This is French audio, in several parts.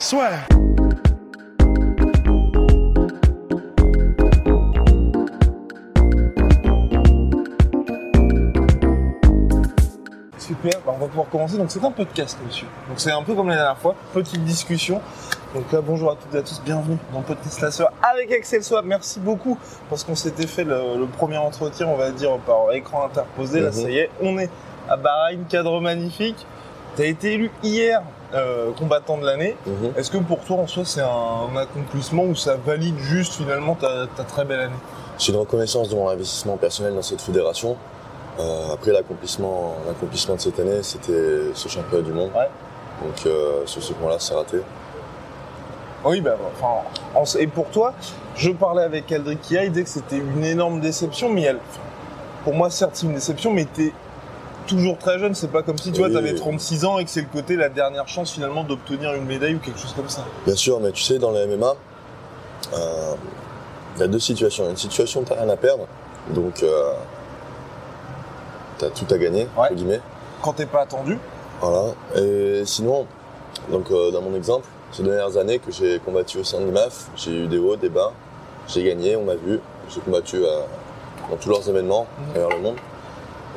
Soit. Super, bah, on va pouvoir commencer. Donc c'est un podcast, monsieur. Donc c'est un peu comme la dernière fois, petite discussion. Donc là, bonjour à toutes et à tous, bienvenue dans le podcast La Sœur avec Axel Swap. Merci beaucoup parce qu'on s'était fait le, le premier entretien, on va dire, par écran interposé. Là, Mhm. ça y est, on est à Bahreïn, cadre magnifique. Tu as été élu hier euh, combattant de l'année. Mhm. Est-ce que pour toi, en soi, c'est un, accomplissement ou ça valide juste finalement ta, ta très belle année? C'est une reconnaissance de mon investissement personnel dans cette fédération. Euh, après l'accomplissement, l'accomplissement de cette année, c'était ce championnat du monde. Ouais. Donc euh, sur ce point-là, c'est raté. Oui, bah, enfin, en- et pour toi, je parlais avec Aldric Kia, il disait que c'était une énorme déception, mais elle, pour moi, certes, c'est une déception, mais t'es toujours très jeune, c'est pas comme si tu vois, t'avais 36 ans et que c'est le côté, la dernière chance finalement d'obtenir une médaille ou quelque chose comme ça. Bien sûr, mais tu sais, dans le MMA, euh, il y a deux situations. Il y a une situation où t'as rien à perdre, donc euh, t'as tout à gagner, Ouais. entre guillemets. Quand t'es pas attendu, Voilà. Et sinon, donc euh, dans mon exemple, ces dernières années que j'ai combattu au sein de l'IMAF, j'ai eu des hauts, des bas, j'ai gagné, on m'a vu, j'ai combattu dans tous leurs événements Mhm. à travers le monde.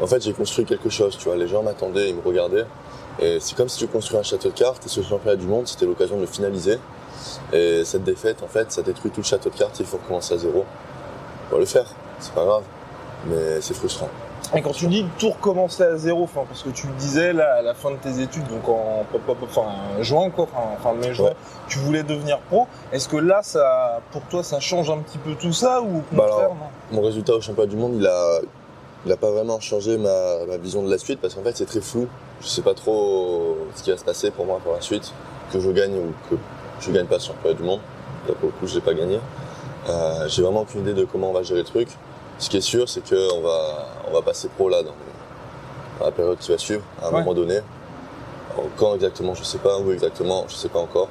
En fait, j'ai construit quelque chose, tu vois, les gens m'attendaient, ils me regardaient. Et c'est comme si tu construis un château de cartes et ce championnat du monde, c'était l'occasion de le finaliser. Et cette défaite, en fait, ça détruit tout le château de cartes, il faut recommencer à zéro. On va le faire, c'est pas grave, mais c'est frustrant. et quand tu dis tout recommencer à zéro, enfin, parce que tu le disais là, à la fin de tes études, donc en enfin, juin, quoi, enfin, fin mai, juin, Ouais. tu voulais devenir pro. Est-ce que là, ça, pour toi, ça change un petit peu tout ça ou au Bah contraire, alors, mon résultat au championnat du monde, il a, il a pas vraiment changé ma, ma vision de la suite parce qu'en fait c'est très flou. Je sais pas trop ce qui va se passer pour moi pour la suite, que je gagne ou que je gagne pas ce championnat du monde. Là pour le coup je l'ai pas gagné. Euh, J'ai vraiment aucune idée de comment on va gérer le truc. Ce qui est sûr c'est que on va, on va passer pro là dans, dans la période qui va suivre à un Ouais. moment donné. Alors, quand exactement je sais pas, où exactement je sais pas encore.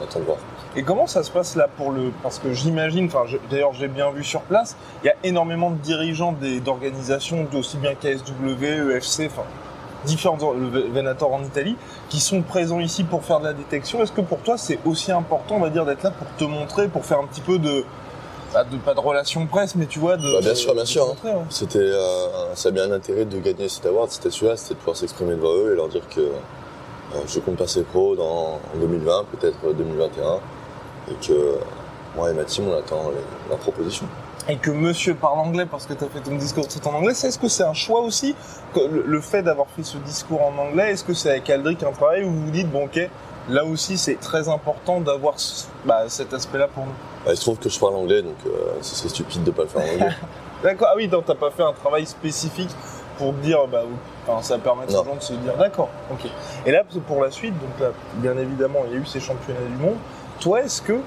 On attend de voir. Et comment ça se passe là pour le parce que j'imagine, enfin je- d'ailleurs j'ai bien vu sur place, il y a énormément de dirigeants d'organisations aussi bien KSW, EFC, enfin différents le Ve- Venator en Italie, qui sont présents ici pour faire de la détection. Est-ce que pour toi c'est aussi important, on va dire, d'être là pour te montrer, pour faire un petit peu de, bah, de pas de relation presse, mais tu vois de. Bah, bien sûr, bien sûr, hein. ouais. C'était, euh, ça a bien un intérêt de gagner cet award, c'était celui-là, c'était de pouvoir s'exprimer devant eux et leur dire que euh, je compte passer pro dans, en 2020, peut-être 2021, et que moi et ma team, on attend la proposition. Et que monsieur parle anglais parce que tu as fait ton discours tout en anglais, est-ce que c'est un choix aussi le, fait d'avoir fait ce discours en anglais Est-ce que c'est avec Aldric un travail où vous vous dites, bon ok, là aussi c'est très important d'avoir bah, cet aspect-là pour nous? Bah, il se trouve que je parle anglais, donc euh, ce serait stupide de pas le faire en anglais. D'accord, ah oui, donc t'as pas fait un travail spécifique pour dire, bah, enfin, ça permet aux gens de se dire, d'accord, ok. Et là, pour la suite, donc là, bien évidemment, il y a eu ces championnats du monde. Toi, est-ce que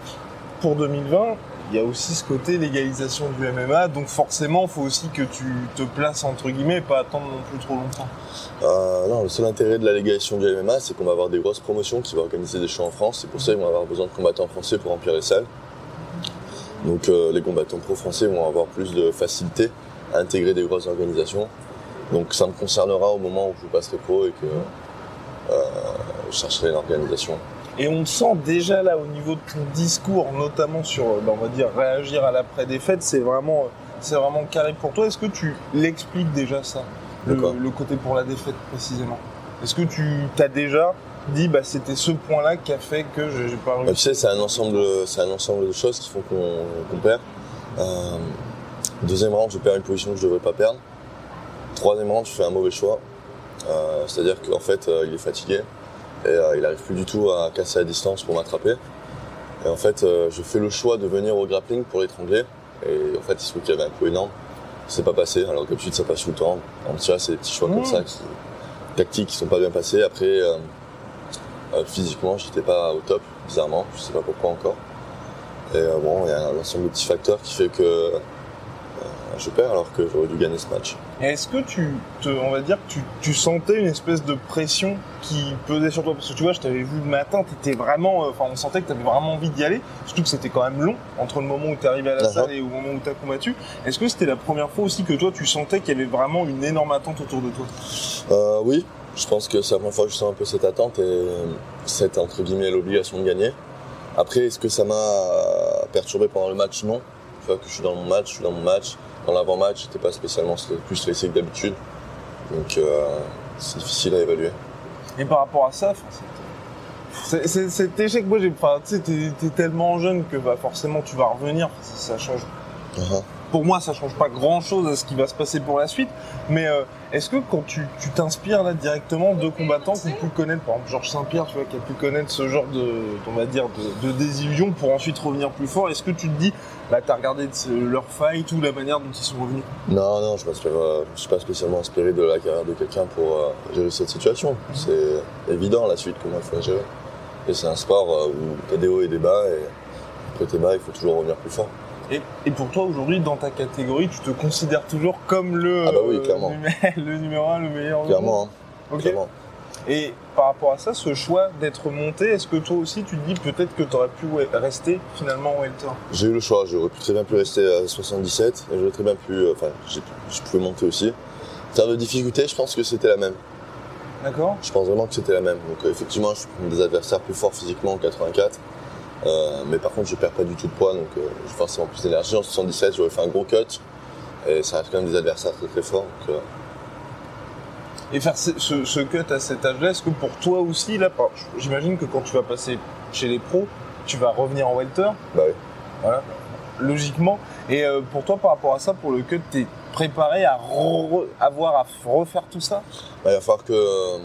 pour 2020, il y a aussi ce côté légalisation du MMA, donc forcément, il faut aussi que tu te places entre guillemets et pas attendre non plus trop longtemps? Euh, non, le seul intérêt de la légalisation du MMA, c'est qu'on va avoir des grosses promotions qui vont organiser des shows en France. C'est pour ça qu'ils vont avoir besoin de combattants français pour remplir les salles. Donc euh, les combattants pro français vont avoir plus de facilité à intégrer des grosses organisations. Donc ça me concernera au moment où je passerai pro et que euh, je chercherai une organisation. Et on sent déjà là au niveau de ton discours, notamment sur, euh, bah, on va dire, réagir à l'après-défaite, c'est vraiment, euh, c'est vraiment carré pour toi. Est-ce que tu l'expliques déjà ça le, côté pour la défaite précisément? Est-ce que tu t'as déjà dit, bah, c'était ce point-là qui a fait que je- j'ai pas Bah, tu réussi sais, c'est un ensemble, c'est un ensemble de choses qui font qu'on perd. Euh, deuxième round, je perds une position que je devrais pas perdre. Troisième round, je fais un mauvais choix. Euh, C'est-à-dire qu'en fait, euh, il est fatigué et euh, il arrive plus du tout à casser la distance pour m'attraper. Et en fait, euh, je fais le choix de venir au grappling pour l'étrangler. Et en fait, il se trouve qu'il y avait un coup énorme. C'est pas passé, alors que d'habitude ça passe tout le temps. En tir, c'est des petits choix Mmh. comme ça, qui, tactiques qui sont pas bien passés. Après, euh, Euh, physiquement, j'étais pas au top, bizarrement, je sais pas pourquoi encore. Et euh, bon, il y a un ensemble de petits facteurs qui fait que je perds alors que j'aurais dû gagner ce match. Est-ce que tu, te, on va dire, tu, tu sentais une espèce de pression qui pesait sur toi? Parce que tu vois, je t'avais vu le matin, t'étais vraiment, euh, enfin, on sentait que t'avais vraiment envie d'y aller. Surtout que c'était quand même long entre le moment où t'es arrivé à la D'accord. salle et au moment où t'as combattu. Est-ce que c'était la première fois aussi que toi, tu sentais qu'il y avait vraiment une énorme attente autour de toi? Euh, oui, je pense que c'est la première fois que je sens un peu cette attente et cette entre guillemets l'obligation de gagner. Après, est-ce que ça m'a perturbé pendant le match? Non. Tu vois que je suis dans mon match, je suis dans mon match. Dans l'avant-match, j'étais pas spécialement plus stressé que d'habitude. Donc euh, c'est difficile à évaluer. Et par rapport à ça, c'est- cet échec, moi, j'ai, enfin, tu sais, t'es, tellement jeune que bah, forcément tu vas revenir. Ça, ça change. Uh-huh. Pour moi, ça change pas grand-chose à ce qui va se passer pour la suite. Mais euh, est-ce que quand tu, t'inspires là directement de combattants qui ont pu connaître, par exemple Georges Saint-Pierre, tu vois, qui a pu connaître ce genre de, on va dire, de, désillusion pour ensuite revenir plus fort, est-ce que tu te dis, là, t'as regardé leur fight ou la manière dont ils sont revenus? Non, non, je m'inspire, euh, suis pas spécialement inspiré de la carrière de quelqu'un pour euh, gérer cette situation. C'est évident la suite comment il faut gérer. Et c'est un sport où t'as des hauts et des bas et après tes bas, il faut toujours revenir plus fort. Et, et pour toi, aujourd'hui, dans ta catégorie, tu te considères toujours comme le, Ah bah oui, clairement. numé- le numéro 1, le meilleur Clairement, hein, clairement. Et par rapport à ça, ce choix d'être monté, est-ce que toi aussi tu te dis peut-être que tu aurais pu rester finalement en welter J'ai eu le choix, j'aurais pu très bien pu rester à 77 et j'aurais très bien pu, euh, enfin, je pouvais monter aussi. En termes de difficulté, je pense que c'était la même. D'accord Je pense vraiment que c'était la même. Donc euh, effectivement, je prends des adversaires plus forts physiquement en 84. Euh, mais par contre, je perds pas du tout de poids, donc euh, j'ai forcément plus d'énergie. En 77, j'aurais fait un gros cut. Et ça reste quand même des adversaires très très forts. Donc, euh, Et faire ce, cut à cet âge-là, est-ce que pour toi aussi, là, j'imagine que quand tu vas passer chez les pros, tu vas revenir en welter, bah oui. voilà, logiquement. Et euh, pour toi, par rapport à ça, pour le cut, t'es préparé à re- avoir à refaire tout ça? Bah, il va falloir que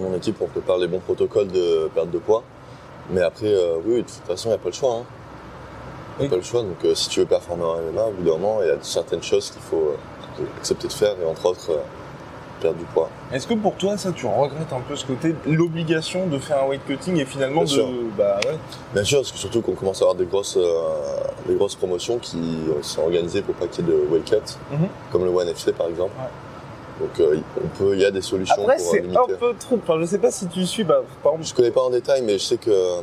mon équipe on prépare les bons protocoles de perte de poids. Mais après, euh, oui, de toute façon, il n'y a pas le choix. hein. Il n'y Oui. a pas le choix. Donc euh, si tu veux performer en MMA, au bout d'un moment, il y a certaines choses qu'il faut euh, accepter de faire, et entre autres, perdre du poids. Est-ce que pour toi, ça, tu regrettes un peu ce côté, l'obligation de faire un weight cutting et finalement Bien de, sûr. bah ouais, Bien sûr, parce que surtout qu'on commence à avoir des grosses, euh, des grosses promotions qui sont organisées pour pas qu'il y ait de weight cut, Mhm. comme le One FC par exemple. Donc euh, on peut, il y a des solutions Après, euh, c'est un peu trop. Enfin, je sais pas si tu suis, bah, par exemple, Je connais pas en détail, mais je sais que euh,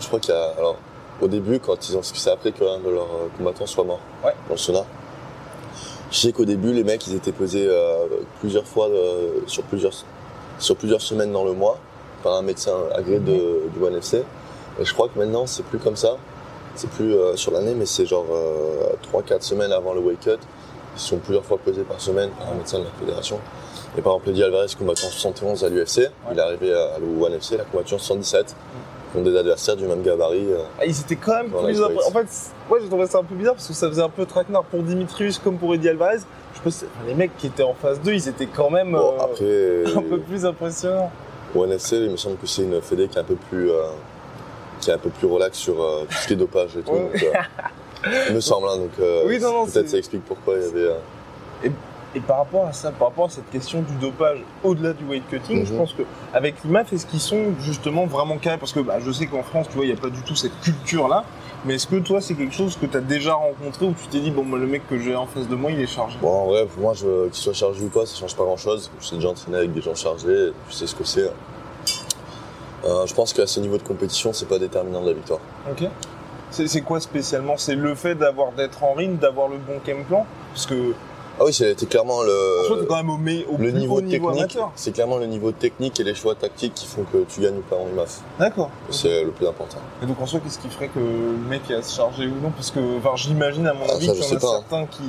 je crois qu'il y a alors au début quand ils ont, c'est après que l'un de leurs combattants soit mort Ouais. dans le sauna. Je sais qu'au début les mecs ils étaient pesés euh, plusieurs fois sur plusieurs sur plusieurs semaines dans le mois par un médecin agréé de, du One FC. Et je crois que maintenant c'est plus comme ça. C'est plus sur l'année, mais c'est genre euh, 3-4 semaines avant le cut. Ils sont plusieurs fois pesés par semaine par un médecin de la fédération. Et par exemple, Eddie Alvarez combattant 71 à l'UFC, il est arrivé à le One FC, il a combattu en 77. Ils ont des adversaires du même gabarit. euh, ah, ils étaient quand même plus. la En fait, moi j'ai trouvé ça un peu bizarre parce que ça faisait un peu traquenard pour Dimitrius comme pour Eddie Alvarez. Je pense les mecs qui étaient en phase 2, ils étaient quand même Bon, euh, un peu plus impressionnants. One FC, il me semble que c'est une fédé qui est un peu plus, euh, qui est un peu plus relax sur tout ce qui est dopage et tout. Ouais. donc, me semble, hein, donc euh, Oui, non, non, peut-être ça explique pourquoi il y avait. euh, Et par rapport à ça, par rapport à cette question du dopage au-delà du weight cutting, je Mhm. pense que avec l'IMAF, est-ce qu'ils sont justement vraiment carrés? Parce que bah, je sais qu'en France, tu vois, il n'y a pas du tout cette culture-là. Mais est-ce que toi, c'est quelque chose que tu as déjà rencontré où tu t'es dit, bon, le mec que j'ai en face de moi, il est chargé? Bon, en vrai, pour moi, qu'il soit chargé ou pas, ça change pas grand-chose. Je suis déjà entraîné avec des gens chargés, je sais ce que c'est. Euh, je pense qu'à ce niveau de compétition, c'est pas déterminant de la victoire. Ok. C'est quoi spécialement? C'est le fait d'avoir d'être en ring, d'avoir le bon game plan? Parce que Ah oui, c'était clairement le, t'es quand même au, au le niveau niveau technique. C'est clairement le niveau technique et les choix tactiques qui font que tu gagnes ou pas en IMAF. D'accord. C'est le plus important. Et donc en soi, qu'est-ce qui ferait que le mec à se charger ou non? Parce que, enfin, j'imagine à mon Ah, avis qu'il y en a pas, certains qui,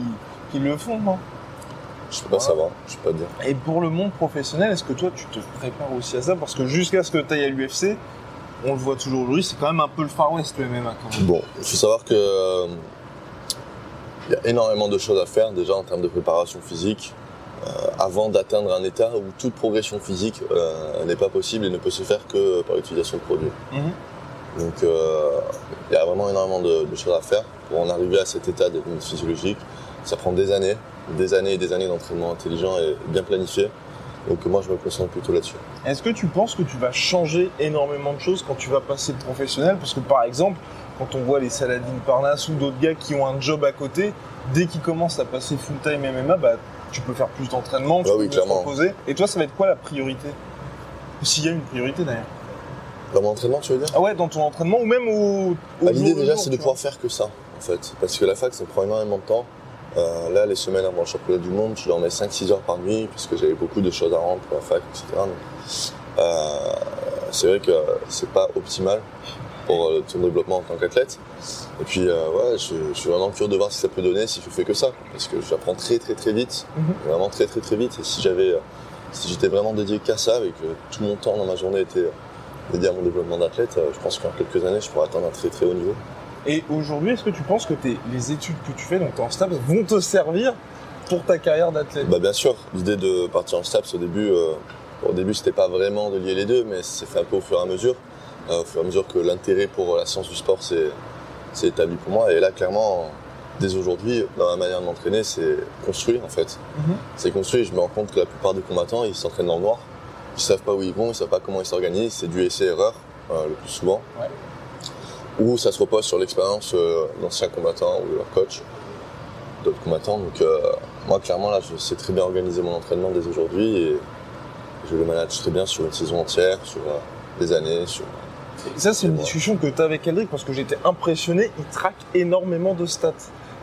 qui le font, non? Je peux pas savoir, je peux pas te dire. Et pour le monde professionnel, est-ce que toi tu te prépares aussi à ça? Parce que jusqu'à ce que tu ailles à l'UFC, on le voit toujours aujourd'hui, c'est quand même un peu le Far West le MMA quand même. Bon, il faut savoir que euh, il y a énormément de choses à faire déjà en termes de préparation physique euh, avant d'atteindre un état où toute progression physique euh, n'est pas possible et ne peut se faire que par l'utilisation de produits. Mhm. Donc il y a vraiment énormément de, de choses à faire pour en arriver à cet état de physiologique. Ça prend des années, des années et des années d'entraînement intelligent et bien planifié. Donc moi, je me concentre plutôt là-dessus. Est-ce que tu penses que tu vas changer énormément de choses quand tu vas passer professionnel? Parce que par exemple, quand on voit les Saladin Parnasse ou d'autres gars qui ont un job à côté, dès qu'ils commencent à passer full-time MMA, bah, tu peux faire plus d'entraînement, tu Bah peux oui, te reposer. Et toi, ça va être quoi la priorité? S'il y a une priorité d'ailleurs. Dans mon entraînement, tu veux dire? Ah ouais, dans ton entraînement ou même au. au Bah, L'idée déjà, c'est de pouvoir faire que ça, en fait. Parce que la fac, ça prend énormément de temps. Euh, là, les semaines avant le championnat du monde, je dormais 5-6 heures par nuit, parce que j'avais beaucoup de choses à rendre pour la fac, etc. Euh, c'est vrai que c'est pas optimal pour euh, ton développement en tant qu'athlète. Et puis, euh, ouais, je, je suis vraiment curieux de voir ce que ça peut donner si je fais que ça. Parce que j'apprends très, très, très vite. Mhm. Vraiment très, très, très vite. Et si j'avais, si j'étais vraiment dédié qu'à ça, et que tout mon temps dans ma journée était dédié à mon développement d'athlète, je pense qu'en quelques années, je pourrais atteindre un très, très haut niveau. Et aujourd'hui, est-ce que tu penses que les études que tu fais, donc t'es en STAPS, vont te servir pour ta carrière d'athlète? Bah bien sûr, l'idée de partir en STAPS au début, euh, au début c'était pas vraiment de lier les deux, mais c'est fait un peu au fur et à mesure, Euh, au fur et à mesure que l'intérêt pour la science du sport s'est établi pour moi. Et là clairement, dès aujourd'hui, dans ma manière de m'entraîner, c'est construire en fait. Mhm. C'est construire. Je me rends compte que la plupart des combattants, ils s'entraînent dans le noir. Ils savent pas où ils vont, ils savent pas comment ils s'organisent. C'est du essai-erreur euh, le plus souvent. Ouais. Ou ça se repose sur l'expérience euh, d'anciens combattants ou de leur coach, d'autres combattants. Donc euh, moi, clairement, là, je sais très bien organiser mon entraînement dès aujourd'hui et je le manage très bien sur une saison entière, sur euh, des années, sur... Et ça, c'est une discussion que tu as avec Eldrick parce que j'étais impressionné. Il traque énormément de stats.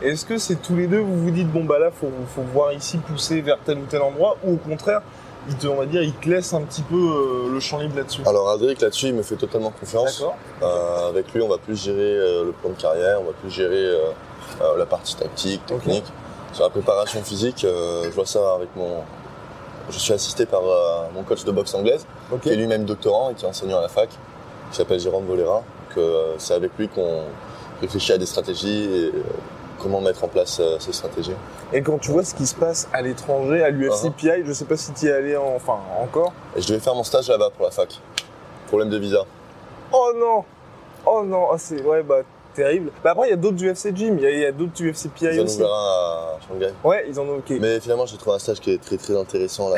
Est-ce que c'est tous les deux, vous vous dites, bon, bah là, faut, faut voir ici pousser vers tel ou tel endroit ou au contraire, il te, on va dire, il te laisse un petit peu euh, le champ libre là-dessus Alors Aldric, là-dessus, il me fait totalement confiance. D'accord Euh, avec lui, on va plus gérer euh, le plan de carrière, on va plus gérer la partie tactique, technique. Sur la préparation physique, je vois ça avec mon... Je suis assisté par mon coach de boxe anglaise, qui est lui-même doctorant et qui est enseignant à la fac, qui s'appelle Jérôme Volera. Donc, c'est avec lui qu'on réfléchit à des stratégies et comment mettre en place euh, ces stratégies. Et quand tu vois ce qui se passe à l'étranger, à l'UFCPI, je sais pas si tu y es allé en- enfin encore. Et je devais faire mon stage là-bas pour la fac. Problème de visa. Oh non Oh non, oh, c'est ouais bah terrible. Bah après il y a d'autres UFC Gym, il y a, il y a d'autres UFCPI Ils en aussi. ouvrent un à Shanghai. Ouais, ils en ont ok. Mais finalement, j'ai trouvé un stage qui est très très intéressant là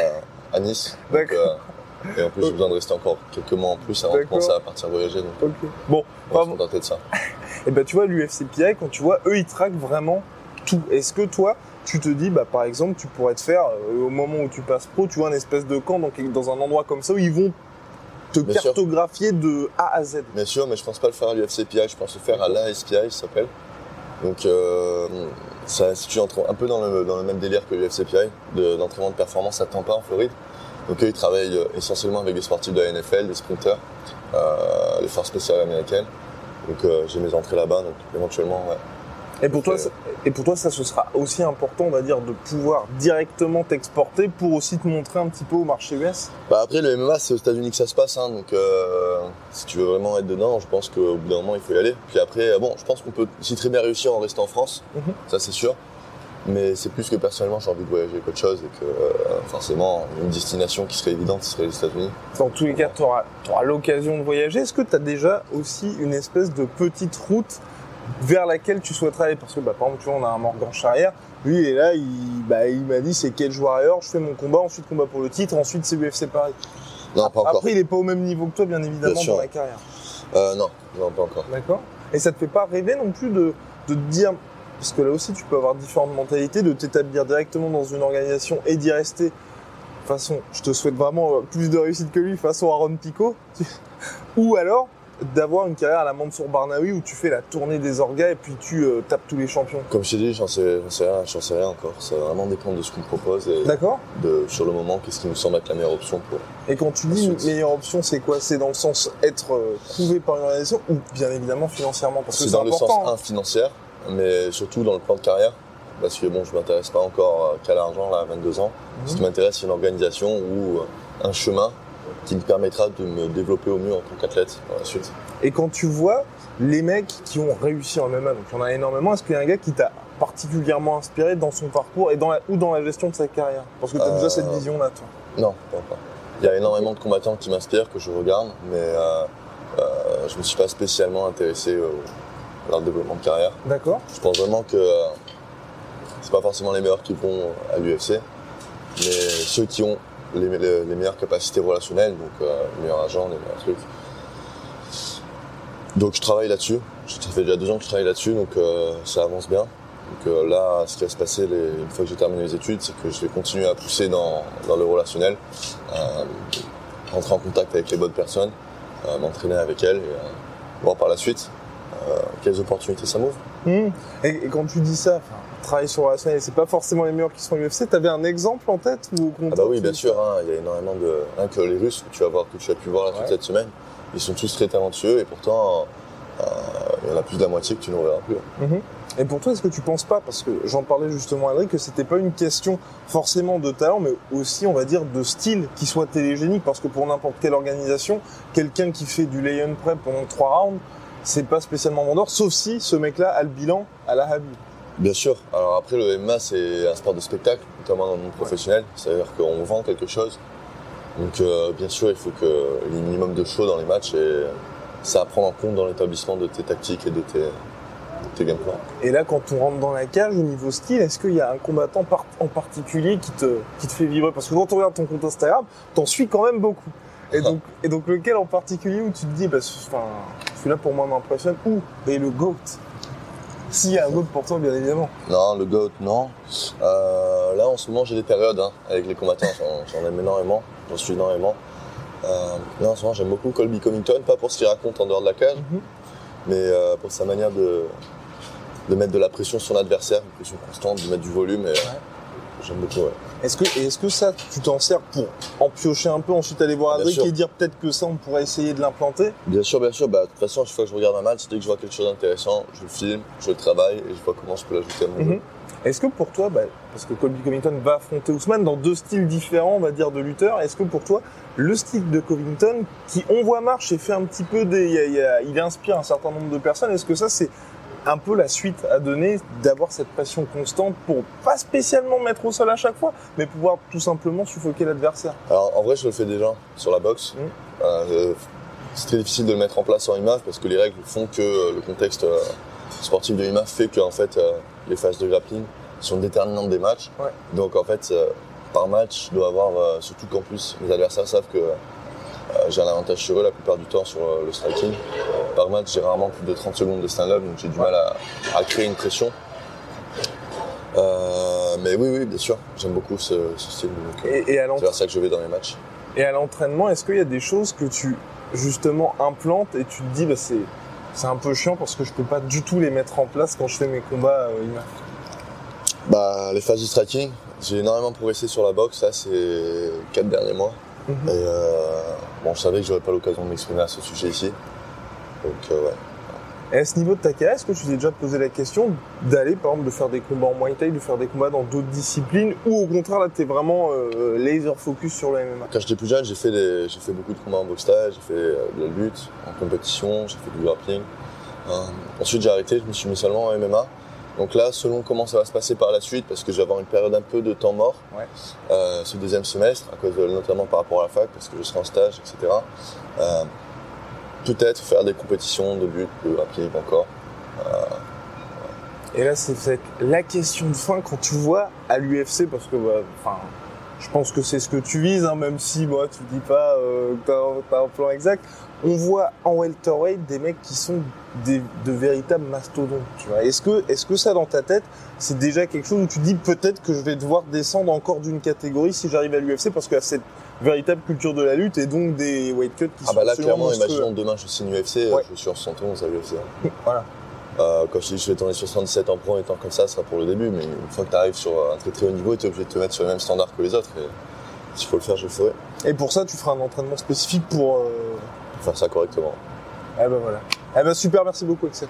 à Nice. Donc, D'accord. euh, et en plus, j'ai besoin de rester encore quelques mois en plus avant de commencer à partir voyager. Donc, Ok. Bon, on va Pas se contenter de ça. Et ben tu vois l'UFCPI quand tu vois eux ils traquent vraiment tout. Est-ce que toi tu te dis bah par exemple tu pourrais te faire euh, au moment où tu passes pro, tu vois un espèce de camp dans, dans un endroit comme ça où ils vont te Bien sûr. cartographier de A à Z? Bien sûr, mais je pense pas le faire à l'UFCPI, je pense le faire à l'ASPI, ça s'appelle. Donc, euh, ça se situe entre, un peu dans le, dans le même délire que l'UFCPI, de- d'entraînement de performance à Tampa en Floride. Donc, eux, ils travaillent euh, essentiellement avec des sportifs de la NFL, des sprinters, euh, les forces spéciales américaines. Donc, euh, j'ai mes entrées là-bas, donc éventuellement, ouais. Et pour toi Euh, ça- et pour toi ça ce sera aussi important on va dire de pouvoir directement t'exporter pour aussi te montrer un petit peu au marché US. Bah après le MMA c'est aux États-Unis que ça se passe hein, donc euh, si tu veux vraiment être dedans je pense qu'au bout d'un moment il faut y aller puis après euh, bon je pense qu'on peut aussi très bien réussir en restant en France Mhm. ça c'est sûr mais c'est plus que personnellement j'ai envie de voyager qu'autre chose et que euh, forcément une destination qui serait évidente ce serait les États-Unis Dans tous les cas, tu auras, l'occasion de voyager. Est-ce que tu as déjà aussi une espèce de petite route vers laquelle tu souhaiterais aller? Parce que, bah, par exemple, tu vois, on a un Morgan Charrière. Lui, il est là, il, bah, il m'a dit c'est Cage Warrior, je fais mon combat, ensuite combat pour le titre, ensuite c'est UFC Paris. non pas encore Après, il est pas au même niveau que toi, bien évidemment, Bien dans la carrière. euh, non non pas encore D'accord Et ça te fait pas rêver non plus de, de te dire, parce que là aussi tu peux avoir différentes mentalités, de t'établir directement dans une organisation et d'y rester. De toute façon, je te souhaite vraiment euh, plus de réussite que lui, façon Aaron Pico. Ou alors d'avoir une carrière à la Mansour Barnaoui où tu fais la tournée des orgas et puis tu euh, tapes tous les champions. comme je t'ai dit j'en sais, sais rien j'en sais rien encore ça va vraiment dépendre de ce qu'on me propose et D'accord de sur le moment qu'est-ce qui nous semble être la meilleure option pour Et quand tu dis une Ensuite. meilleure option, c'est quoi? C'est dans le sens être euh, prouvé par une organisation ou bien évidemment financièrement? Parce que C'est dans le sens hein. un financière, mais surtout dans le plan de carrière. Parce que bon, je m'intéresse pas encore euh, qu'à l'argent là, à 22 ans. Ce qui Mhm. m'intéresse, c'est une organisation ou euh, un chemin qui me permettra de me développer au mieux en tant qu'athlète par la suite. Et quand tu vois les mecs qui ont réussi en MMA, donc il y en a énormément, est-ce qu'il y a un gars qui t'a particulièrement inspiré dans son parcours et dans la, ou dans la gestion de sa carrière? Parce que tu as Euh, déjà cette vision-là, toi. Non, pas encore. Il y a énormément de combattants qui m'inspirent, que je regarde, mais euh, euh, je me suis pas spécialement intéressé au, à leur développement de carrière. D'accord Je pense vraiment que euh, c'est pas forcément les meilleurs qui vont à l'UFC, mais ceux qui ont les, les- les meilleures capacités relationnelles, donc euh, les meilleurs agents, les meilleurs trucs. Donc je travaille là-dessus. Ça fait déjà deux ans que je travaille là-dessus, donc euh, ça avance bien. Donc euh, là, ce qui va se passer les- une fois que j'ai terminé mes études, c'est que je vais continuer à pousser dans, dans le relationnel, rentrer en contact avec les bonnes personnes, m'entraîner avec elles et voir par la suite quelles opportunités ça m'ouvre. Hmm. Et, et quand tu dis ça, travailler sur le relationnel, c'est pas forcément les meilleurs qui sont UFC. T'avais un exemple en tête ou Ah bah oui, bien sûr, hein, il y a énormément de... Rien que les Russes, que tu vas voir, que tu as pu voir là toute Ouais. cette semaine, ils sont tous très talentueux et pourtant, euh, il y en a plus de la moitié que tu n'en verras plus. Mhm. Et pour toi, est-ce que tu penses pas, parce que j'en parlais justement à Adrien, que c'était pas une question forcément de talent, mais aussi, on va dire, de style qui soit télégénique, parce que pour n'importe quelle organisation, quelqu'un qui fait du lay-on prep pendant trois rounds, c'est pas spécialement vendeur, sauf si ce mec-là a le bilan à la Habib. Bien sûr. Alors après, le MMA, c'est un sport de spectacle, notamment dans le monde professionnel. C'est-à-dire qu'on vend quelque chose. Donc, euh, bien sûr, il faut qu'il y ait un minimum de show dans les matchs et c'est à prendre en compte dans l'établissement de tes tactiques et de tes, de tes game plans. Et là, quand on rentre dans la cage, au niveau style, est-ce qu'il y a un combattant en particulier qui te, qui te fait vibrer? Parce que quand on regarde ton compte Instagram, t'en suis quand même beaucoup. Et donc, et donc lequel en particulier où tu te dis, bah, enfin, celui-là pour moi m'impressionne, ou et le GOAT? S'il y a un GOAT pour toi, bien évidemment. Non, le GOAT, non. Euh, là, en ce moment, j'ai des périodes hein, avec les combattants. J'en, aime énormément. J'en suis énormément. Euh, là, en ce moment, j'aime beaucoup Colby Covington. Pas pour ce qu'il raconte en dehors de la cage, Mhm. mais euh, pour sa manière de, de mettre de la pression sur l'adversaire, une pression constante, de mettre du volume. Et, J'aime beaucoup, ouais. Est-ce que, est-ce que ça, tu t'en sers pour en piocher un peu, ensuite aller voir Adric et dire peut-être que ça, on pourrait essayer de l'implanter? Bien sûr, bien sûr. Bah, de toute façon, chaque fois que je regarde un match, dès que je vois quelque chose d'intéressant, je le filme, je le travaille et je vois comment je peux l'ajouter à mon jeu. Mhm. Est-ce que pour toi, bah, parce que Colby Covington va affronter Ousmane dans deux styles différents, on va dire, de lutteurs, est-ce que pour toi, le style de Covington, qui on voit marche et fait un petit peu des, y a- il inspire un certain nombre de personnes, est-ce que ça c'est un peu la suite à donner d'avoir cette pression constante pour pas spécialement mettre au sol à chaque fois, mais pouvoir tout simplement suffoquer l'adversaire Alors en vrai, je le fais déjà sur la boxe. Mhm. Euh, c'est très difficile de le mettre en place en IMAF parce que les règles font que euh, le contexte euh, sportif de IMAF fait que en fait euh, les phases de grappling sont déterminantes des matchs. Ouais. Donc en fait, par match, je dois avoir, surtout qu'en plus mes adversaires savent que j'ai un avantage sur eux la plupart du temps sur le striking. Par match, j'ai rarement plus de 30 secondes de stand-up, donc j'ai du mal à, à créer une pression. Euh, mais oui, oui, bien sûr, j'aime beaucoup ce, ce style. donc, euh, et, c'est l'entraînement vers ça que je vais dans les matchs. Et à l'entraînement, est-ce qu'il y a des choses que tu justement implantes et tu te dis bah c'est c'est un peu chiant parce que je peux pas du tout les mettre en place quand je fais mes combats euh, Bah, les phases du striking, j'ai énormément progressé sur la boxe, là, ces quatre derniers mois. Mhm. Et euh, bon, je savais que j'aurais pas l'occasion de m'exprimer à ce sujet ici. Donc, euh, ouais. Et à ce niveau de ta carrière, est-ce que tu t'es déjà posé la question d'aller, par exemple, de faire des combats en Muay Thai, de faire des combats dans d'autres disciplines, ou au contraire, là, t'es vraiment euh, laser focus sur le MMA Quand j'étais plus jeune, j'ai fait, des- j'ai fait beaucoup de combats en boxe thaï, j'ai fait euh, de la lutte, en compétition, j'ai fait du grappling. Euh, ensuite, j'ai arrêté, je me suis mis seulement en MMA. Donc là, selon comment ça va se passer par la suite, parce que je vais avoir une période un peu de temps mort, Ouais. euh, ce deuxième semestre, à cause de- notamment par rapport à la fac, parce que je serai en stage, etc. Peut-être faire des compétitions de lutte, de grappling encore. Et là, c'est peut-être la question de fin quand tu vois à l'UFC, parce que, bah, enfin, je pense que c'est ce que tu vises, hein, même si, moi, tu dis pas euh, plan exact. On voit en welterweight des mecs qui sont de véritables mastodontes. Est-ce que, est-ce que ça, dans ta tête, c'est déjà quelque chose où tu dis peut-être que je vais devoir descendre encore d'une catégorie si j'arrive à l'UFC parce cette véritable culture de la lutte et donc des weight cuts qui Ah sont bah là, clairement, imaginons demain je signe UFC, Ouais. je suis en 71 à l'UFC. Voilà. Euh, quand je dis que je vais tourner sur 77 en pro en étant comme ça, ce sera pour le début, mais une fois que tu arrives sur un très très haut niveau, tu es obligé de te mettre sur le même standard que les autres. Et s'il faut le faire, je le ferai. Et pour ça, tu feras un entraînement spécifique pour, euh, Pour faire ça correctement. Eh ben voilà. Eh ben super, merci beaucoup Excel.